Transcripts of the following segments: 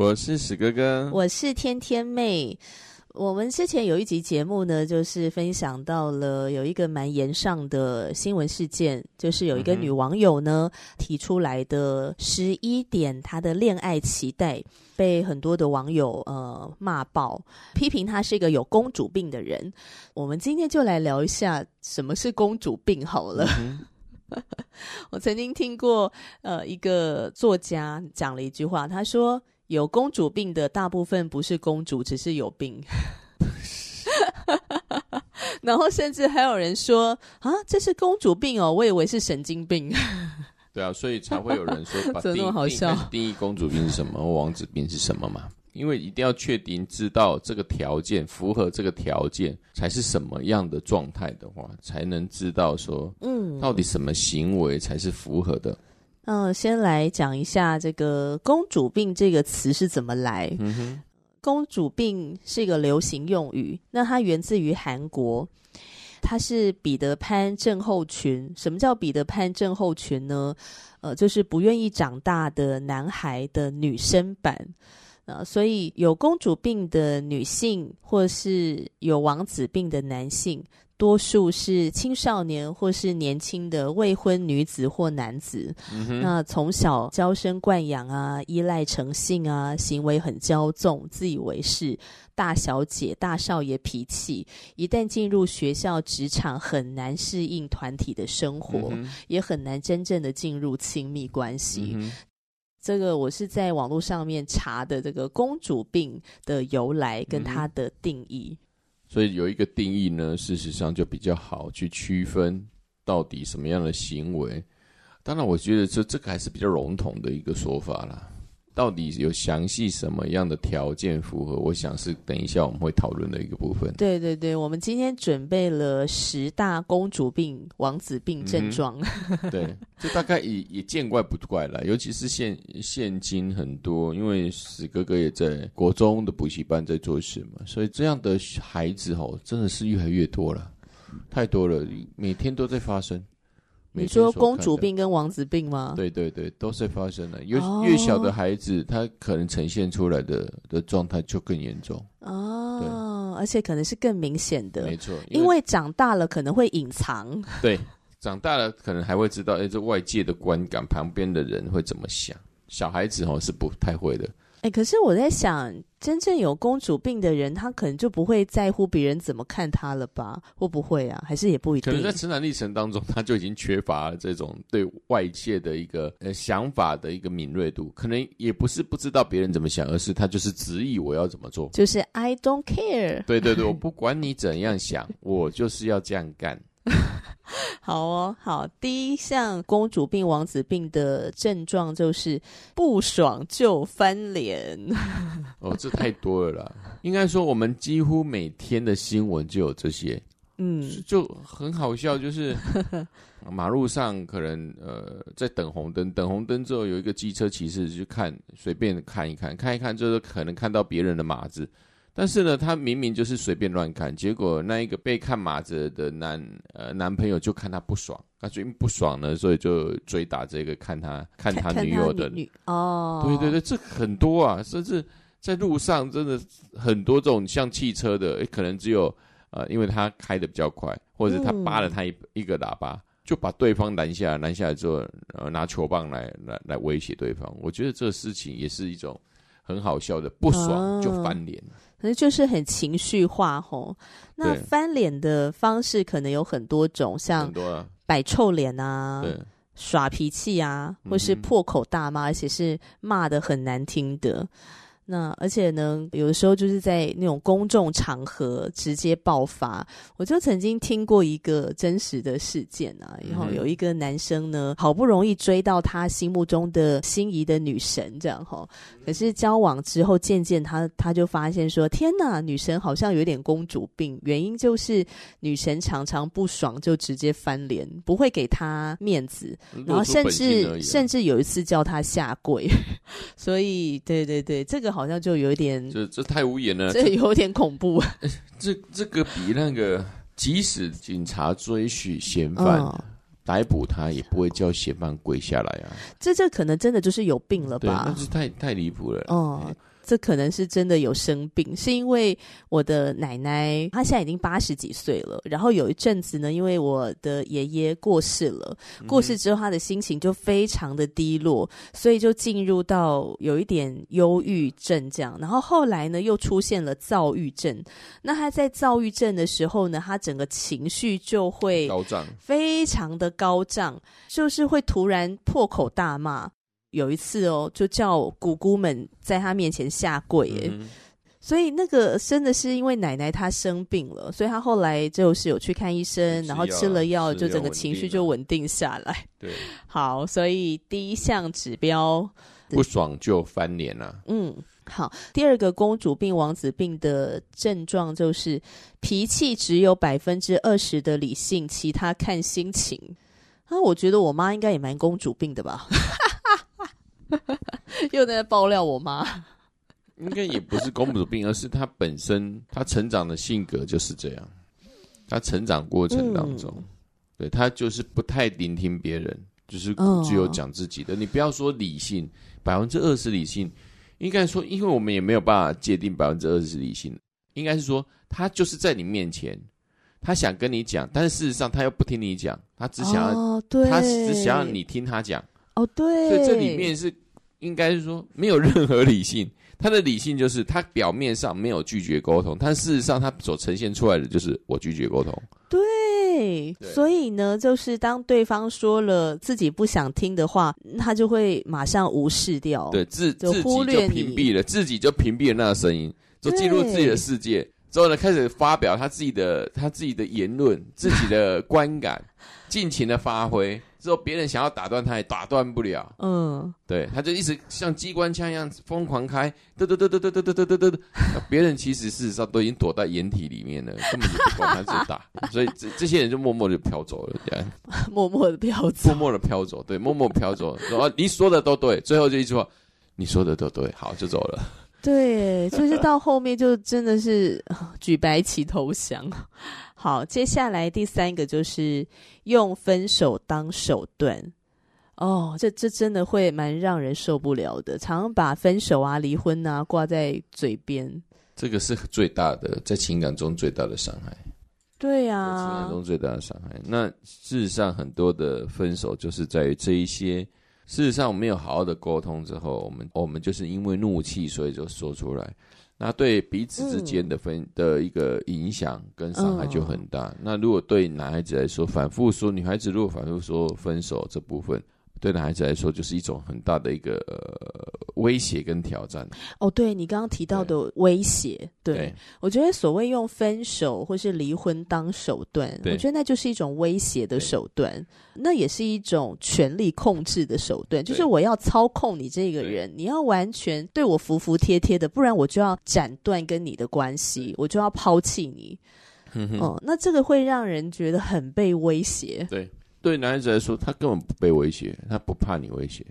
我是史哥哥，我是天天妹。我们之前有一集节目呢，就是分享到了有一个蛮炎上的新闻事件，就是有一个女网友呢、嗯、提出来的十一点她的恋爱期待，被很多的网友呃骂爆，批评她是一个有公主病的人。我们今天就来聊一下什么是公主病好了。嗯、我曾经听过呃一个作家讲了一句话，他说。有公主病的大部分不是公主，只是有病。然后甚至还有人说啊，这是公主病哦，我以为是神经病。对啊，所以才会有人说 把定义好笑定义公主病是什么，王子病是什么嘛？因为一定要确定知道这个条件符合这个条件才是什么样的状态的话，才能知道说，嗯，到底什么行为才是符合的。嗯，先来讲一下这个“公主病”这个词是怎么来。嗯哼，公主病是一个流行用语，那它源自于韩国，它是彼得潘症候群。什么叫彼得潘症候群呢？呃，就是不愿意长大的男孩的女生版。啊，所以有公主病的女性，或是有王子病的男性。多数是青少年或是年轻的未婚女子或男子，嗯、那从小娇生惯养啊，依赖成性啊，行为很骄纵，自以为是，大小姐、大少爷脾气，一旦进入学校、职场，很难适应团体的生活，嗯、也很难真正的进入亲密关系。嗯、这个我是在网络上面查的，这个公主病的由来跟它的定义。所以有一个定义呢，事实上就比较好去区分到底什么样的行为。当然，我觉得这这个还是比较笼统的一个说法啦。到底有详细什么样的条件符合？我想是等一下我们会讨论的一个部分。对对对，我们今天准备了十大公主病、王子病症状。嗯、对，这大概也也见怪不怪了。尤其是现现今很多，因为史哥哥也在国中的补习班在做事嘛，所以这样的孩子哦，真的是越来越多了，太多了，每天都在发生。你说公主病跟王子病吗？对对对，都是发生的。越越小的孩子，他可能呈现出来的的状态就更严重哦。而且可能是更明显的。没错，因为，因为长大了可能会隐藏。对，长大了可能还会知道，哎，这外界的观感，旁边的人会怎么想。小孩子哦是不太会的。哎、欸，可是我在想，真正有公主病的人，他可能就不会在乎别人怎么看他了吧？会不会啊？还是也不一定。可能在成长历程当中，他就已经缺乏了这种对外界的一个呃想法的一个敏锐度。可能也不是不知道别人怎么想，而是他就是执意我要怎么做，就是 I don't care。对对对，我 不管你怎样想，我就是要这样干。好哦，好，第一项公主病、王子病的症状就是不爽就翻脸。哦，这太多了啦。应该说，我们几乎每天的新闻就有这些。嗯，就很好笑，就是 马路上可能呃在等红灯，等红灯之后有一个机车骑士去看，随便看一看，看一看就是可能看到别人的马子。但是呢，他明明就是随便乱看，结果那一个被看马子的男呃男朋友就看他不爽，他最近不爽呢，所以就追打这个看他看他女友的女哦，对对对，这很多啊，甚至在路上真的很多这种像汽车的，可能只有呃，因为他开的比较快，或者他扒了他一一个喇叭，嗯、就把对方拦下来，拦下来之后，呃，拿球棒来来来威胁对方。我觉得这个事情也是一种很好笑的，不爽就翻脸。哦可能就是很情绪化吼，那翻脸的方式可能有很多种，像摆臭脸啊，耍脾气啊，或是破口大骂，而且是骂得很难听的。那而且呢，有的时候就是在那种公众场合直接爆发。我就曾经听过一个真实的事件啊，然后有一个男生呢，好不容易追到他心目中的心仪的女神，这样哈。可是交往之后，渐渐他他就发现说：“天哪，女神好像有点公主病。”原因就是女神常常不爽就直接翻脸，不会给他面子，然后甚至甚至有一次叫他下跪。所以，对对对，这个好像就有一点，这这太无言了，这有点恐怖。这这个比那个，即使警察追寻嫌犯，嗯、逮捕他，也不会叫嫌犯跪下来啊。这这可能真的就是有病了吧？对，那是太太离谱了。哦。这可能是真的有生病，是因为我的奶奶她现在已经八十几岁了。然后有一阵子呢，因为我的爷爷过世了，过世之后她的心情就非常的低落，所以就进入到有一点忧郁症这样。然后后来呢，又出现了躁郁症。那她在躁郁症的时候呢，她整个情绪就会高涨，非常的高涨，就是会突然破口大骂。有一次哦，就叫姑姑们在他面前下跪耶，嗯、所以那个真的是因为奶奶她生病了，所以她后来就是有去看医生，然后吃了药，就整个情绪就稳定下来。对，好，所以第一项指标不爽就翻脸了、啊。嗯，好，第二个公主病、王子病的症状就是脾气只有百分之二十的理性，其他看心情。啊，我觉得我妈应该也蛮公主病的吧。又在爆料我妈，应该也不是公主病，而是她本身她成长的性格就是这样。她成长过程当中，嗯、对她就是不太聆听别人，就是只有讲自己的。哦、你不要说理性，百分之二十理性，应该说，因为我们也没有办法界定百分之二十理性，应该是说，她就是在你面前，他想跟你讲，但是事实上他又不听你讲，他只想要，哦、对她只想要你听他讲。哦，对，所以这里面是应该是说没有任何理性，他的理性就是他表面上没有拒绝沟通，但事实上他所呈现出来的就是我拒绝沟通。对，对所以呢，就是当对方说了自己不想听的话，他就会马上无视掉，对，自就忽略自己就屏蔽了，自己就屏蔽了那个声音，就进入自己的世界之后呢，开始发表他自己的他自己的言论，自己的观感，尽情的发挥。之后别人想要打断他，也打断不了。嗯，对，他就一直像机关枪一样疯狂开，嘚嘚嘚嘚嘚嘚嘚嘚嘚嘚。别人其实事实上都已经躲在掩体里面了，根本就不管他怎么打。所以这这些人就默默的飘走了，这样。默默的飘走，默默的飘走，对，默默飘走。说你说的都对，最后就一句话，你说的都对，好，就走了。对，就是到后面就真的是举白旗投降。好，接下来第三个就是用分手当手段哦，这这真的会蛮让人受不了的，常常把分手啊、离婚啊挂在嘴边，这个是最大的在情感中最大的伤害。对呀、啊，情感中最大的伤害。那事实上，很多的分手就是在于这一些，事实上我们没有好好的沟通之后，我们我们就是因为怒气，所以就说出来。那对彼此之间的分、嗯、的一个影响跟伤害就很大。嗯、那如果对男孩子来说，反复说女孩子如果反复说分手这部分。对男孩子来说，就是一种很大的一个、呃、威胁跟挑战。哦，对你刚刚提到的威胁，对，对我觉得所谓用分手或是离婚当手段，我觉得那就是一种威胁的手段，那也是一种权力控制的手段，就是我要操控你这个人，你要完全对我服服帖帖的，不然我就要斩断跟你的关系，我就要抛弃你。嗯那这个会让人觉得很被威胁。对。对男孩子来说，他根本不被威胁，他不怕你威胁。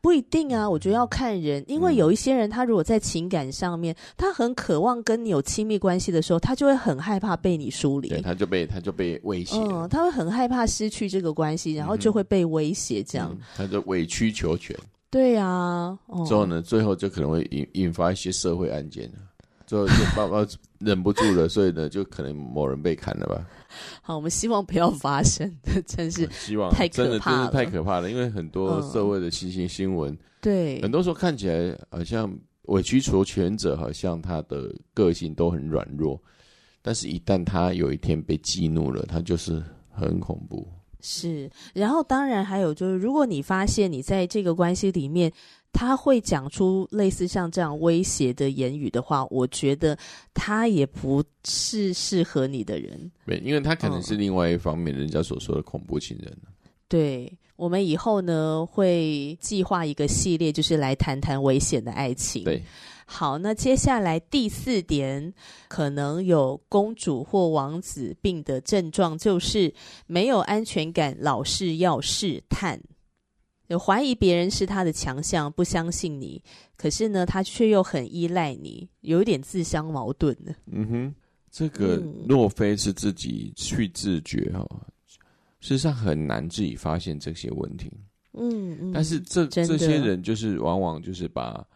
不一定啊，我觉得要看人，因为有一些人，他如果在情感上面，他很渴望跟你有亲密关系的时候，他就会很害怕被你疏离，对，他就被他就被威胁，嗯，他会很害怕失去这个关系，然后就会被威胁，这样，嗯，他就委曲求全。对啊，哦，之后呢，最后就可能会引引发一些社会案件，就爸爸忍不住了，所以呢，就可能某人被砍了吧。好，我们希望不要发生，真是 希望太可怕了，真的太可怕了。因为很多社会的新兴新闻，对，很多时候看起来好像委曲求全者，好像他的个性都很软弱，但是一旦他有一天被激怒了，他就是很恐怖。是，然后当然还有就是，如果你发现你在这个关系里面，他会讲出类似像这样威胁的言语的话，我觉得他也不是适合你的人。对，因为他可能是另外一方面，人家所说的恐怖情人。嗯、对，我们以后呢会计划一个系列，就是来谈谈危险的爱情。对，好，那接下来第四点，可能有公主或王子病的症状，就是没有安全感，老是要试探。有怀疑别人是他的强项，不相信你，可是呢，他却又很依赖你，有一点自相矛盾的。嗯哼，这个若非是自己去自觉哈，嗯、事实上很难自己发现这些问题。嗯嗯，但是这这些人就是往往就是把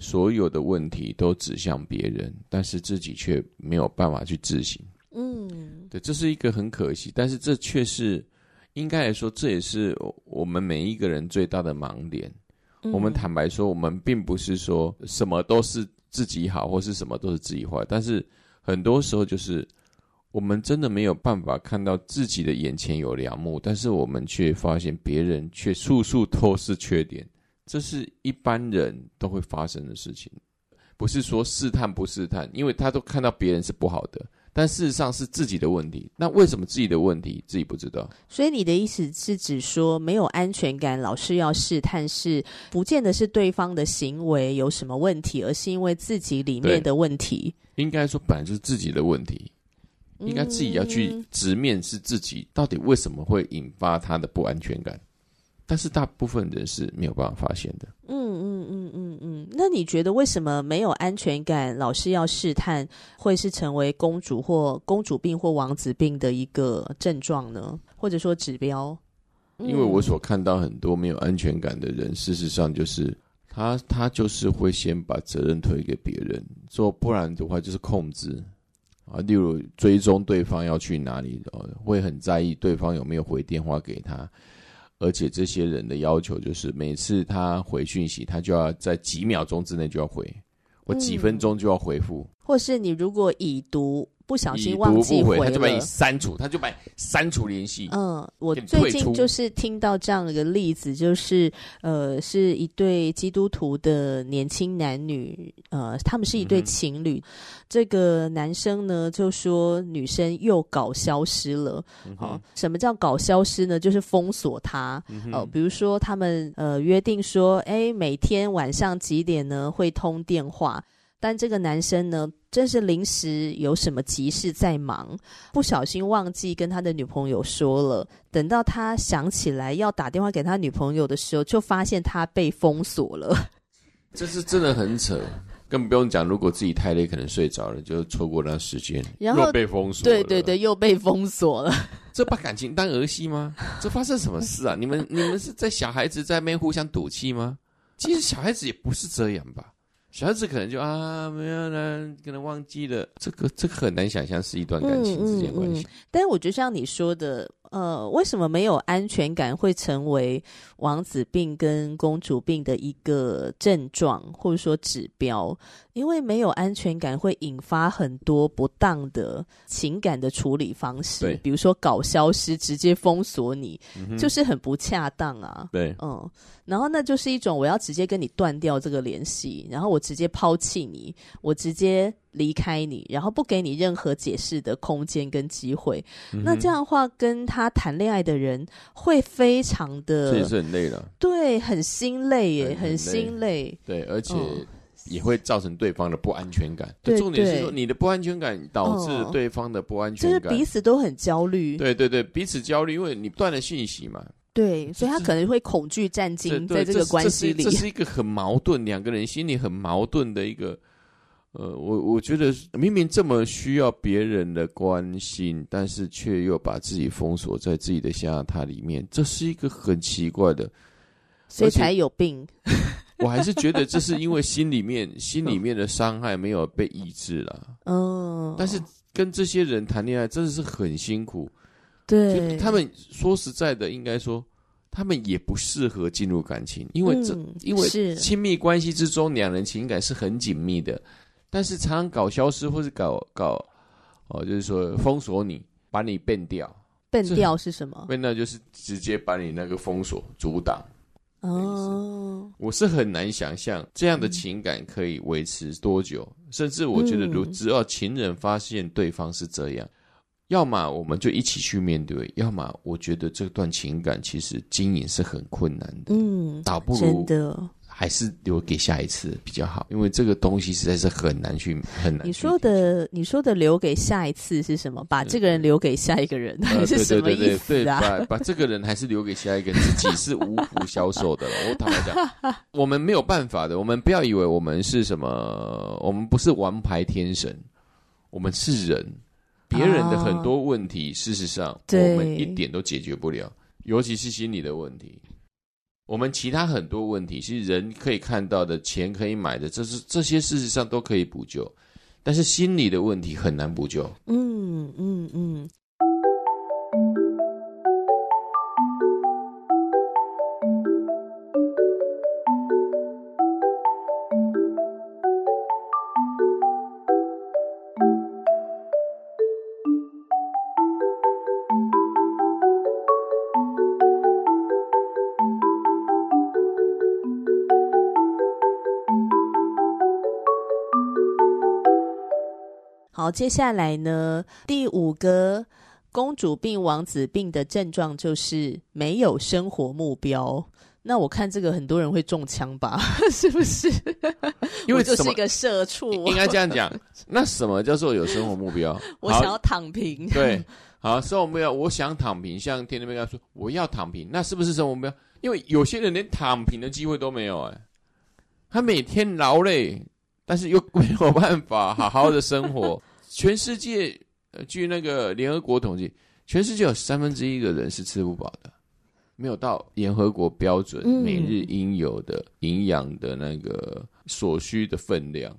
所有的问题都指向别人，但是自己却没有办法去自省。嗯，对，这是一个很可惜，但是这却是。应该来说，这也是我们每一个人最大的盲点。嗯、我们坦白说，我们并不是说什么都是自己好，或是什么都是自己坏。但是很多时候，就是我们真的没有办法看到自己的眼前有良木，但是我们却发现别人却处处都是缺点。这是一般人都会发生的事情，不是说试探不试探，因为他都看到别人是不好的。但事实上是自己的问题，那为什么自己的问题自己不知道？所以你的意思是指说没有安全感，老是要试探，是不见得是对方的行为有什么问题，而是因为自己里面的问题。应该说本来就是自己的问题，应该自己要去直面是自己到底为什么会引发他的不安全感。但是大部分人是没有办法发现的。嗯嗯嗯嗯嗯。那你觉得为什么没有安全感，老是要试探，会是成为公主或公主病或王子病的一个症状呢？或者说指标？因为我所看到很多没有安全感的人，事实上就是他他就是会先把责任推给别人，说不然的话就是控制啊，例如追踪对方要去哪里，会很在意对方有没有回电话给他。而且这些人的要求就是，每次他回讯息，他就要在几秒钟之内就要回，或几分钟就要回复，嗯，或是你如果已读。不小心忘记回了，他就把你删除，他就把你删除联系。嗯，我最近就是听到这样的一个例子，就是呃，是一对基督徒的年轻男女，呃，他们是一对情侣。嗯、这个男生呢就说女生又搞消失了。好、嗯哦，什么叫搞消失呢？就是封锁他。哦、嗯呃，比如说他们呃约定说，哎，每天晚上几点呢会通电话。但这个男生呢，真是临时有什么急事在忙，不小心忘记跟他的女朋友说了。等到他想起来要打电话给他女朋友的时候，就发现他被封锁了。这是真的很扯，更不用讲，如果自己太累，可能睡着了，就错过那时间，然后又被封锁。对对对，又被封锁了。这把感情当儿戏吗？这发生什么事啊？你们你们是在小孩子在那边互相赌气吗？其实小孩子也不是这样吧。小孩子可能就啊，没有人可能忘记了，这个这个很难想象是一段感情之间关系。嗯嗯嗯。但是我觉得像你说的。呃，为什么没有安全感会成为王子病跟公主病的一个症状，或者说指标？因为没有安全感会引发很多不当的情感的处理方式，对比如说搞消失、直接封锁你，嗯、就是很不恰当啊。对，嗯，然后那就是一种我要直接跟你断掉这个联系，然后我直接抛弃你，我直接。离开你，然后不给你任何解释的空间跟机会，嗯、那这样的话，跟他谈恋爱的人会非常的，这也是很累的，对，很心累耶，很，很心累，对，而且也会造成对方的不安全感。对，重点是说，你的不安全感导致对方的不安全感，就是彼此都很焦虑。对对对，彼此焦虑，因为你不断了讯息嘛，对，所以他可能会恐惧战惊在这个关系里。这，这是一个很矛盾，两个人心里很矛盾的一个。呃，我我觉得明明这么需要别人的关心，但是却又把自己封锁在自己的象牙塔里面，这是一个很奇怪的，所以才有病。我还是觉得这是因为心里面心里面的伤害没有被抑制了。嗯，但是跟这些人谈恋爱真的是很辛苦。对，他们说实在的，应该说他们也不适合进入感情，因为这、嗯、因为亲密关系之中两人情感是很紧密的。但是常常搞消失，或是搞搞，哦，就是说封锁你，把你变掉。变掉是什么？变掉就是直接把你那个封锁、阻挡。哦，我是很难想象这样的情感可以维持多久，嗯、甚至我觉得，如只要情人发现对方是这样，嗯、要么我们就一起去面对，要么我觉得这段情感其实经营是很困难的。嗯，倒不如真的。还是留给下一次比较好，因为这个东西实在是很难去很难去。你说的你说的留给下一次是什么？把这个人留给下一个人，是什么意思啊？把把这个人还是留给下一个人，自己是无福消受的了。我坦白讲，我们没有办法的。我们不要以为我们是什么，我们不是王牌天神，我们是人。别人的很多问题，哦、事实上我们一点都解决不了，尤其是心理的问题。我们其他很多问题，其实人可以看到的，钱可以买的，这是这些事实上都可以补救，但是心理的问题很难补救。嗯嗯嗯。好，接下来呢，第五个公主病、王子病的症状就是没有生活目标。那我看这个很多人会中枪吧？是不是？因为就是一个社畜，应该这样讲。那什么叫做有生活目标？我想要躺平。对，好，生活目标，我想躺平。像天天妹刚说，我要躺平，那是不是生活目标？因为有些人连躺平的机会都没有，哎，他每天劳累，但是又没有办法好好的生活。全世界，呃，据那个联合国统计，全世界有三分之一的人是吃不饱的，没有到联合国标准每日应有的营养的那个所需的分量。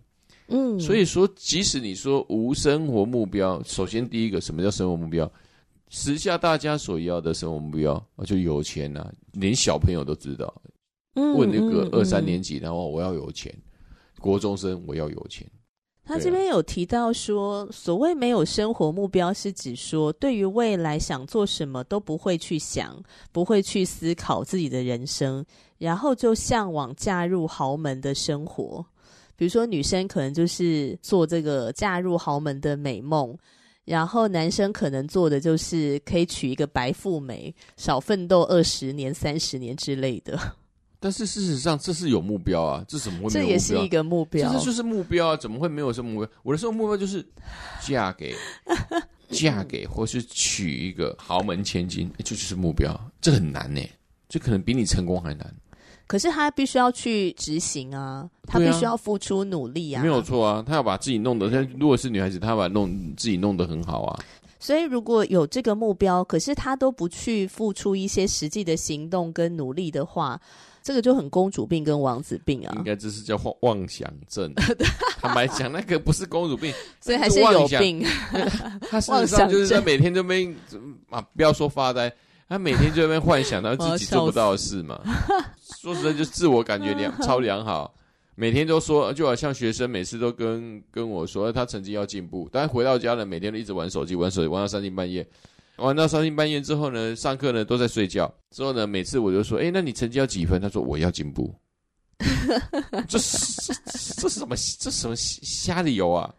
嗯，所以说，即使你说无生活目标，首先第一个，什么叫生活目标？时下大家所要的生活目标，就有钱呐、啊，连小朋友都知道。问那个二三年级，然后我要有钱，国中生我要有钱。他这边有提到说，所谓没有生活目标，是指说对于未来想做什么都不会去想，不会去思考自己的人生，然后就向往嫁入豪门的生活。比如说，女生可能就是做这个嫁入豪门的美梦，然后男生可能做的就是可以娶一个白富美，少奋斗二十年、三十年之类的。但是事实上，这是有目标啊！这怎么会没有目标？这也是一个目标，这就是目标啊！怎么会没有什么目标？我的生活目标就是嫁给 嫁给，或是娶一个豪门千金，这就是目标。这很难呢，这可能比你成功还难。可是他必须要去执行啊，他必须要付出努力啊，没有错啊！他要把自己弄得，如果是女孩子，她要把弄自己弄得很好啊。所以如果有这个目标，可是他都不去付出一些实际的行动跟努力的话。这个就很公主病跟王子病啊，应该这是叫妄妄想症。坦白讲，那个不是公主病，所以还是有病。他事实上就是在每天都没啊，不要说发呆，他每天就在那边幻想到自己做不到的事嘛。说实在，就自我感觉良超良好，每天都说，就好像学生每次都跟跟我说他成绩要进步，但是回到家了，每天都一直玩手机，玩手机玩到三更半夜。玩到三更半夜之后呢，上课呢都在睡觉。之后呢，每次我就说：“哎，那你成绩要几分？”他说：“我要进步。”这是这是什么？这什么瞎理由啊？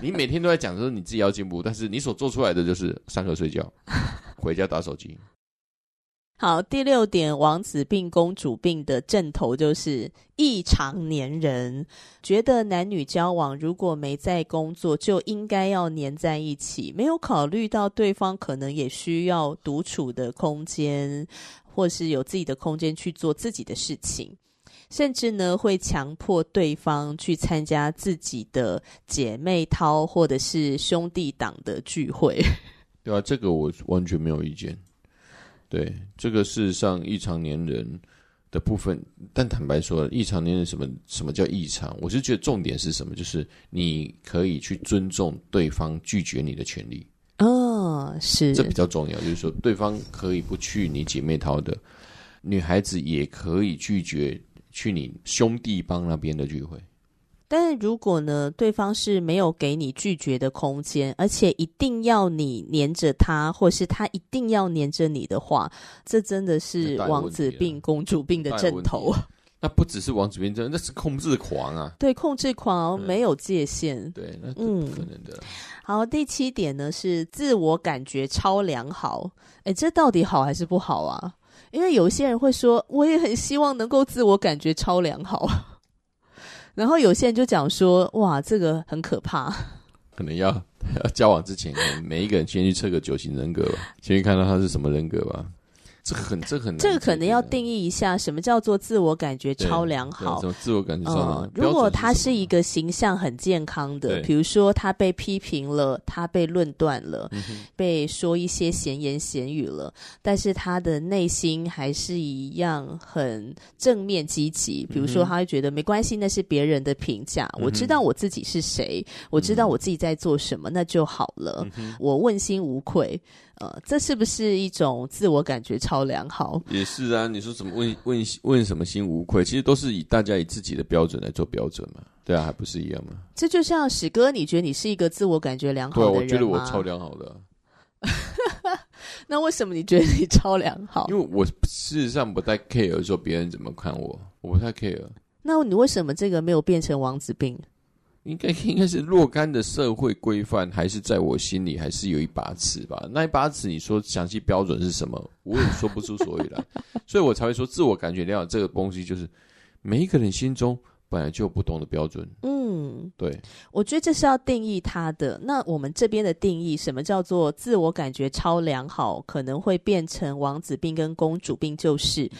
你每天都在讲说你自己要进步，但是你所做出来的就是上课睡觉，回家打手机。好，第六点，王子病、公主病的症头就是异常黏人，觉得男女交往如果没在工作，就应该要黏在一起，没有考虑到对方可能也需要独处的空间，或是有自己的空间去做自己的事情，甚至呢会强迫对方去参加自己的姐妹淘或者是兄弟党的聚会。对啊，这个我完全没有意见。对，这个事实上异常年人的部分，但坦白说，异常年人什么什么叫异常？我是觉得重点是什么？就是你可以去尊重对方拒绝你的权利。哦，是，这比较重要。就是说，对方可以不去你姐妹淘的，女孩子也可以拒绝去你兄弟帮那边的聚会。但是如果呢，对方是没有给你拒绝的空间，而且一定要你黏着他，或是他一定要黏着你的话，这真的是王子病、公主病的症头。那不只是王子病症，那是控制狂啊！对，控制狂没有界限。嗯、对，那不可能的、嗯。好，第七点呢是自我感觉超良好。哎，这到底好还是不好啊？因为有些人会说，我也很希望能够自我感觉超良好。然后有些人就讲说，哇，这个很可怕，可能要 要交往之前，每一个人先去测个九型人格吧，先去看到他是什么人格吧。这很，这很难，这个可能要定义一下，什么叫做自我感觉超良好？什么自我感觉超良好？嗯，如果他是一个形象很健康的，比如说他被批评了，他被论断了，嗯，被说一些闲言闲语了，但是他的内心还是一样很正面积极。比如说，他会觉得没关系，那是别人的评价，嗯，我知道我自己是谁，我知道我自己在做什么，那就好了，嗯，我问心无愧。呃，这是不是一种自我感觉超良好？也是啊，你说怎么问问问什么心无愧？其实都是以大家以自己的标准来做标准嘛。对啊，还不是一样吗？这就像史哥，你觉得你是一个自我感觉良好的人吗？对，我觉得我超良好的啊。那为什么你觉得你超良好？因为我事实上不太 care 说别人怎么看我，我不太 care。那你为什么这个没有变成王子病？应该应该是若干的社会规范，还是在我心里还是有一把尺吧？那一把尺，你说详细标准是什么？我也说不出所以来，所以我才会说自我感觉良好这个东西，就是每一个人心中本来就有不同的标准。嗯，对，我觉得这是要定义它的。那我们这边的定义，什么叫做自我感觉超良好？可能会变成王子病跟公主病，就是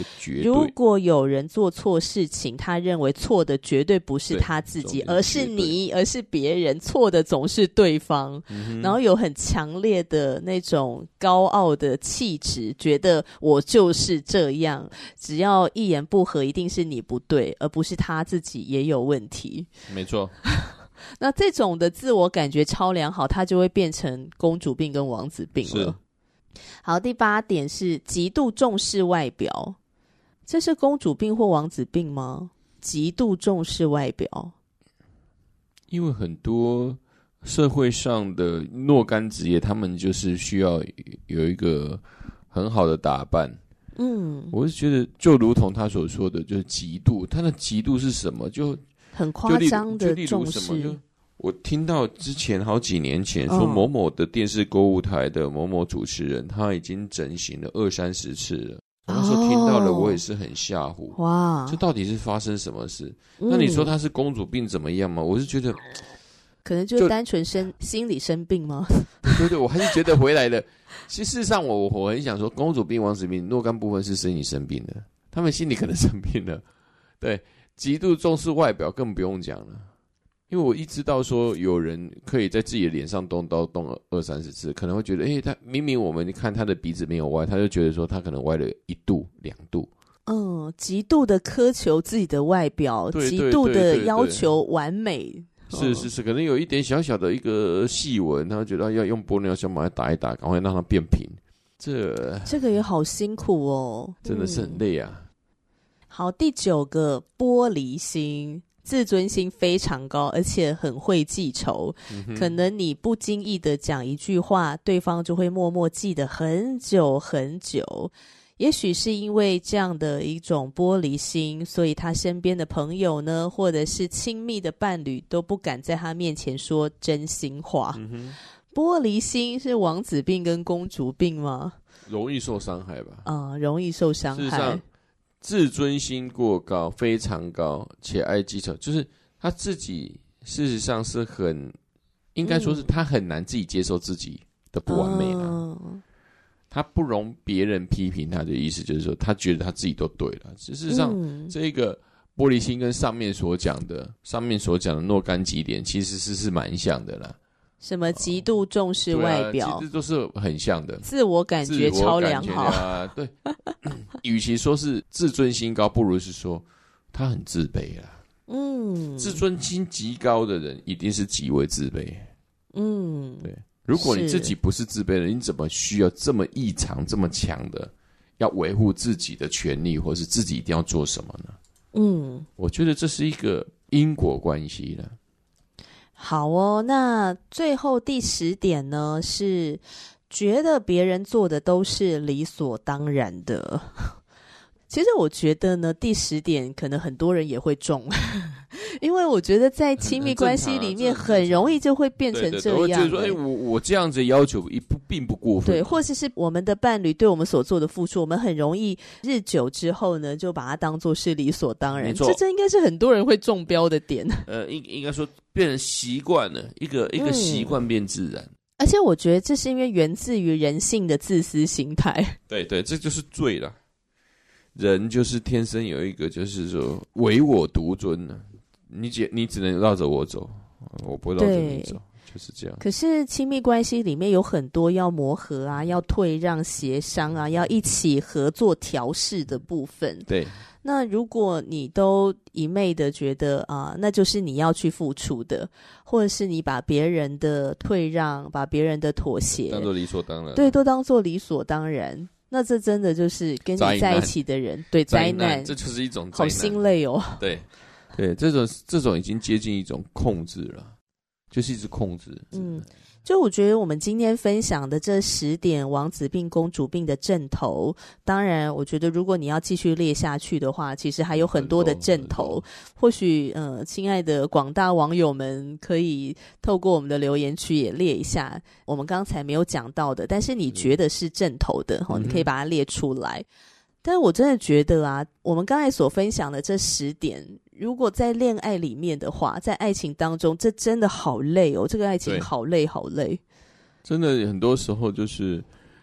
如果有人做错事情，他认为错的绝对不是他自己，而是你，而是别人，错的总是对方。嗯、然后有很强烈的那种高傲的气质，觉得我就是这样，只要一言不合，一定是你不对，而不是他自己也有问题。没错。那这种的自我感觉超良好，他就会变成公主病跟王子病了。好，第八点是极度重视外表，这是公主病或王子病吗？极度重视外表，因为很多社会上的若干职业，他们就是需要有一个很好的打扮。嗯，我是觉得，就如同他所说的，就是极度，他的极度是什么？就很夸张的重视。我听到之前好几年前说某某的电视购物台的某某主持人，他已经整形了二三十次了。那时候听到了，我也是很吓唬。哇，这到底是发生什么事？那你说他是公主病怎么样嘛？我是觉得，可能就是单纯生 心理生病吗？对对，我还是觉得回来了。其实事实上，我我很想说，公主病、王子病若干部分是生理生病的，他们心里可能生病了，对。极度重视外表更不用讲了，因为我一知道说有人可以在自己的脸上动刀动二三十次，可能会觉得，哎、欸，他明明我们看他的鼻子没有歪，他就觉得说他可能歪了一度两度。嗯，极度的苛求自己的外表，极度的要求完美。是是是，可能有一点小小的一个细纹，他觉得要用玻尿酸把它打一打，赶快让它变平。这这个也好辛苦哦，真的是很累啊。嗯好，第九个玻璃心，自尊心非常高，而且很会记仇。嗯、可能你不经意的讲一句话，对方就会默默记得很久很久。也许是因为这样的一种玻璃心，所以他身边的朋友呢，或者是亲密的伴侣，都不敢在他面前说真心话。嗯、玻璃心是王子病跟公主病吗？容易受伤害吧？啊、嗯，容易受伤害。自尊心过高，非常高，且爱记仇，就是他自己事实上是很，应该说是他很难自己接受自己的不完美了。嗯、他不容别人批评他的意思，就是说他觉得他自己都对了。事实上，嗯、这个玻璃心跟上面所讲的、上面所讲的若干几点，其实是是蛮像的啦。什么极度重视外表，啊、其实都是很像的。自我感觉超良好啊，对。与其说是自尊心高，不如是说他很自卑啊。嗯，自尊心极高的人，一定是极为自卑。嗯，对。如果你自己不是自卑的，你怎么需要这么异常、这么强的要维护自己的权利，或是自己一定要做什么呢？嗯，我觉得这是一个。因果关系了。好哦，那最后第十点呢，是觉得别人做的都是理所当然的。其实我觉得呢，第十点可能很多人也会中。因为我觉得在亲密关系里面，很容易就会变成这样。我觉得说，哎，我我这样子要求也不并不过分。对，或者是我们的伴侣对我们所做的付出，我们很容易日久之后呢，就把它当做是理所当然。这这应该是很多人会中标的点。呃，应应该说变成习惯了，一个一个习惯变自然。而且我觉得这是因为源自于人性的自私心态。对对，这就是罪了。人就是天生有一个，就是说唯我独尊呢。你只你只能绕着我走，我不绕着你走，就是这样。可是亲密关系里面有很多要磨合啊，要退让、协商啊，要一起合作调试的部分。对。那如果你都一昧的觉得啊，那就是你要去付出的，或者是你把别人的退让、把别人的妥协当做理所当然，对，都当做理所当然，那这真的就是跟你在一起的人，对，灾难，这就是一种好心累哦。对。对，这种这种已经接近一种控制了，就是一直控制。嗯，就我觉得我们今天分享的这十点王子病、公主病的症头，当然，我觉得如果你要继续列下去的话，其实还有很多的症头。或许，呃，亲爱的广大网友们，可以透过我们的留言区也列一下我们刚才没有讲到的，但是你觉得是症头的，哈、嗯，你可以把它列出来。但是我真的觉得啊，我们刚才所分享的这十点，如果在恋爱里面的话，在爱情当中，这真的好累哦。这个爱情好累，好累。真的，很多时候就是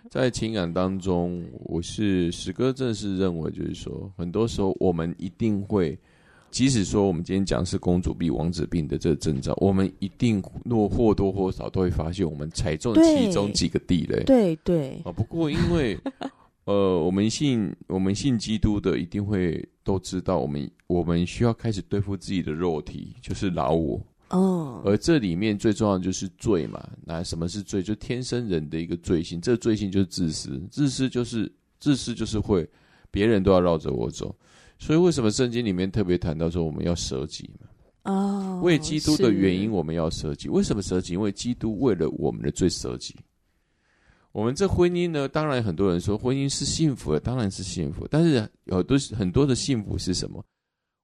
在情感当中，我是史哥，正是认为，就是说，很多时候我们一定会，即使说我们今天讲是公主病、王子病的这个征兆，我们一定若或多或少都会发现，我们踩中其中几个地雷。对对啊，不过因为。呃，我们信我们信基督的一定会都知道，我们我们需要开始对付自己的肉体，就是老我。哦。而这里面最重要的就是罪嘛。那什么是罪？就天生人的一个罪性。这个罪性就是自私，自私就是自私就是会别人都要绕着我走。所以为什么圣经里面特别谈到说我们要舍己嘛？哦。为基督的原因我们要舍己。为什么舍己？因为基督为了我们的罪舍己。我们这婚姻呢，当然很多人说婚姻是幸福的，当然是幸福。但是有很多很多的幸福是什么？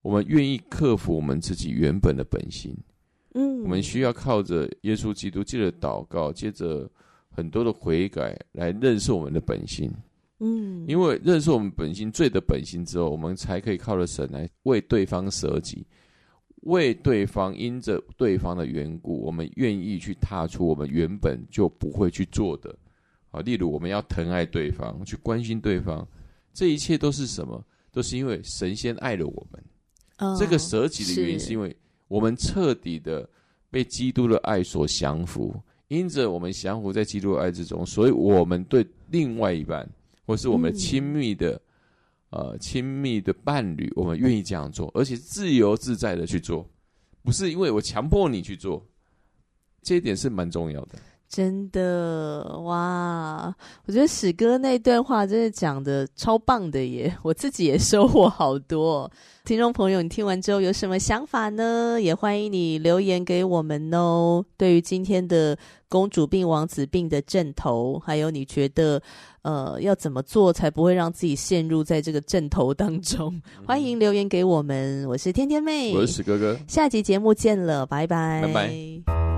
我们愿意克服我们自己原本的本性。嗯，我们需要靠着耶稣基督，借着祷告，借着很多的悔改来认识我们的本性。嗯，因为认识我们本性罪的本性之后，我们才可以靠着神来为对方舍己，为对方因着对方的缘故，我们愿意去踏出我们原本就不会去做的。啊，例如我们要疼爱对方，去关心对方，这一切都是什么？都是因为神仙爱了我们。哦、这个舍己的原因是因为我们彻底的被基督的爱所降服，因着我们降服在基督的爱之中，所以我们对另外一半或是我们亲密的、嗯、呃亲密的伴侣，我们愿意这样做，而且自由自在的去做，不是因为我强迫你去做，这一点是蛮重要的。真的哇！我觉得史哥那段话真的讲的超棒的耶，我自己也收获好多。听众朋友，你听完之后有什么想法呢？也欢迎你留言给我们哦。对于今天的公主病、王子病的阵头，还有你觉得呃要怎么做才不会让自己陷入在这个阵头当中？欢迎留言给我们。我是天天妹，我是史哥哥，下集节目见了，拜拜，拜拜。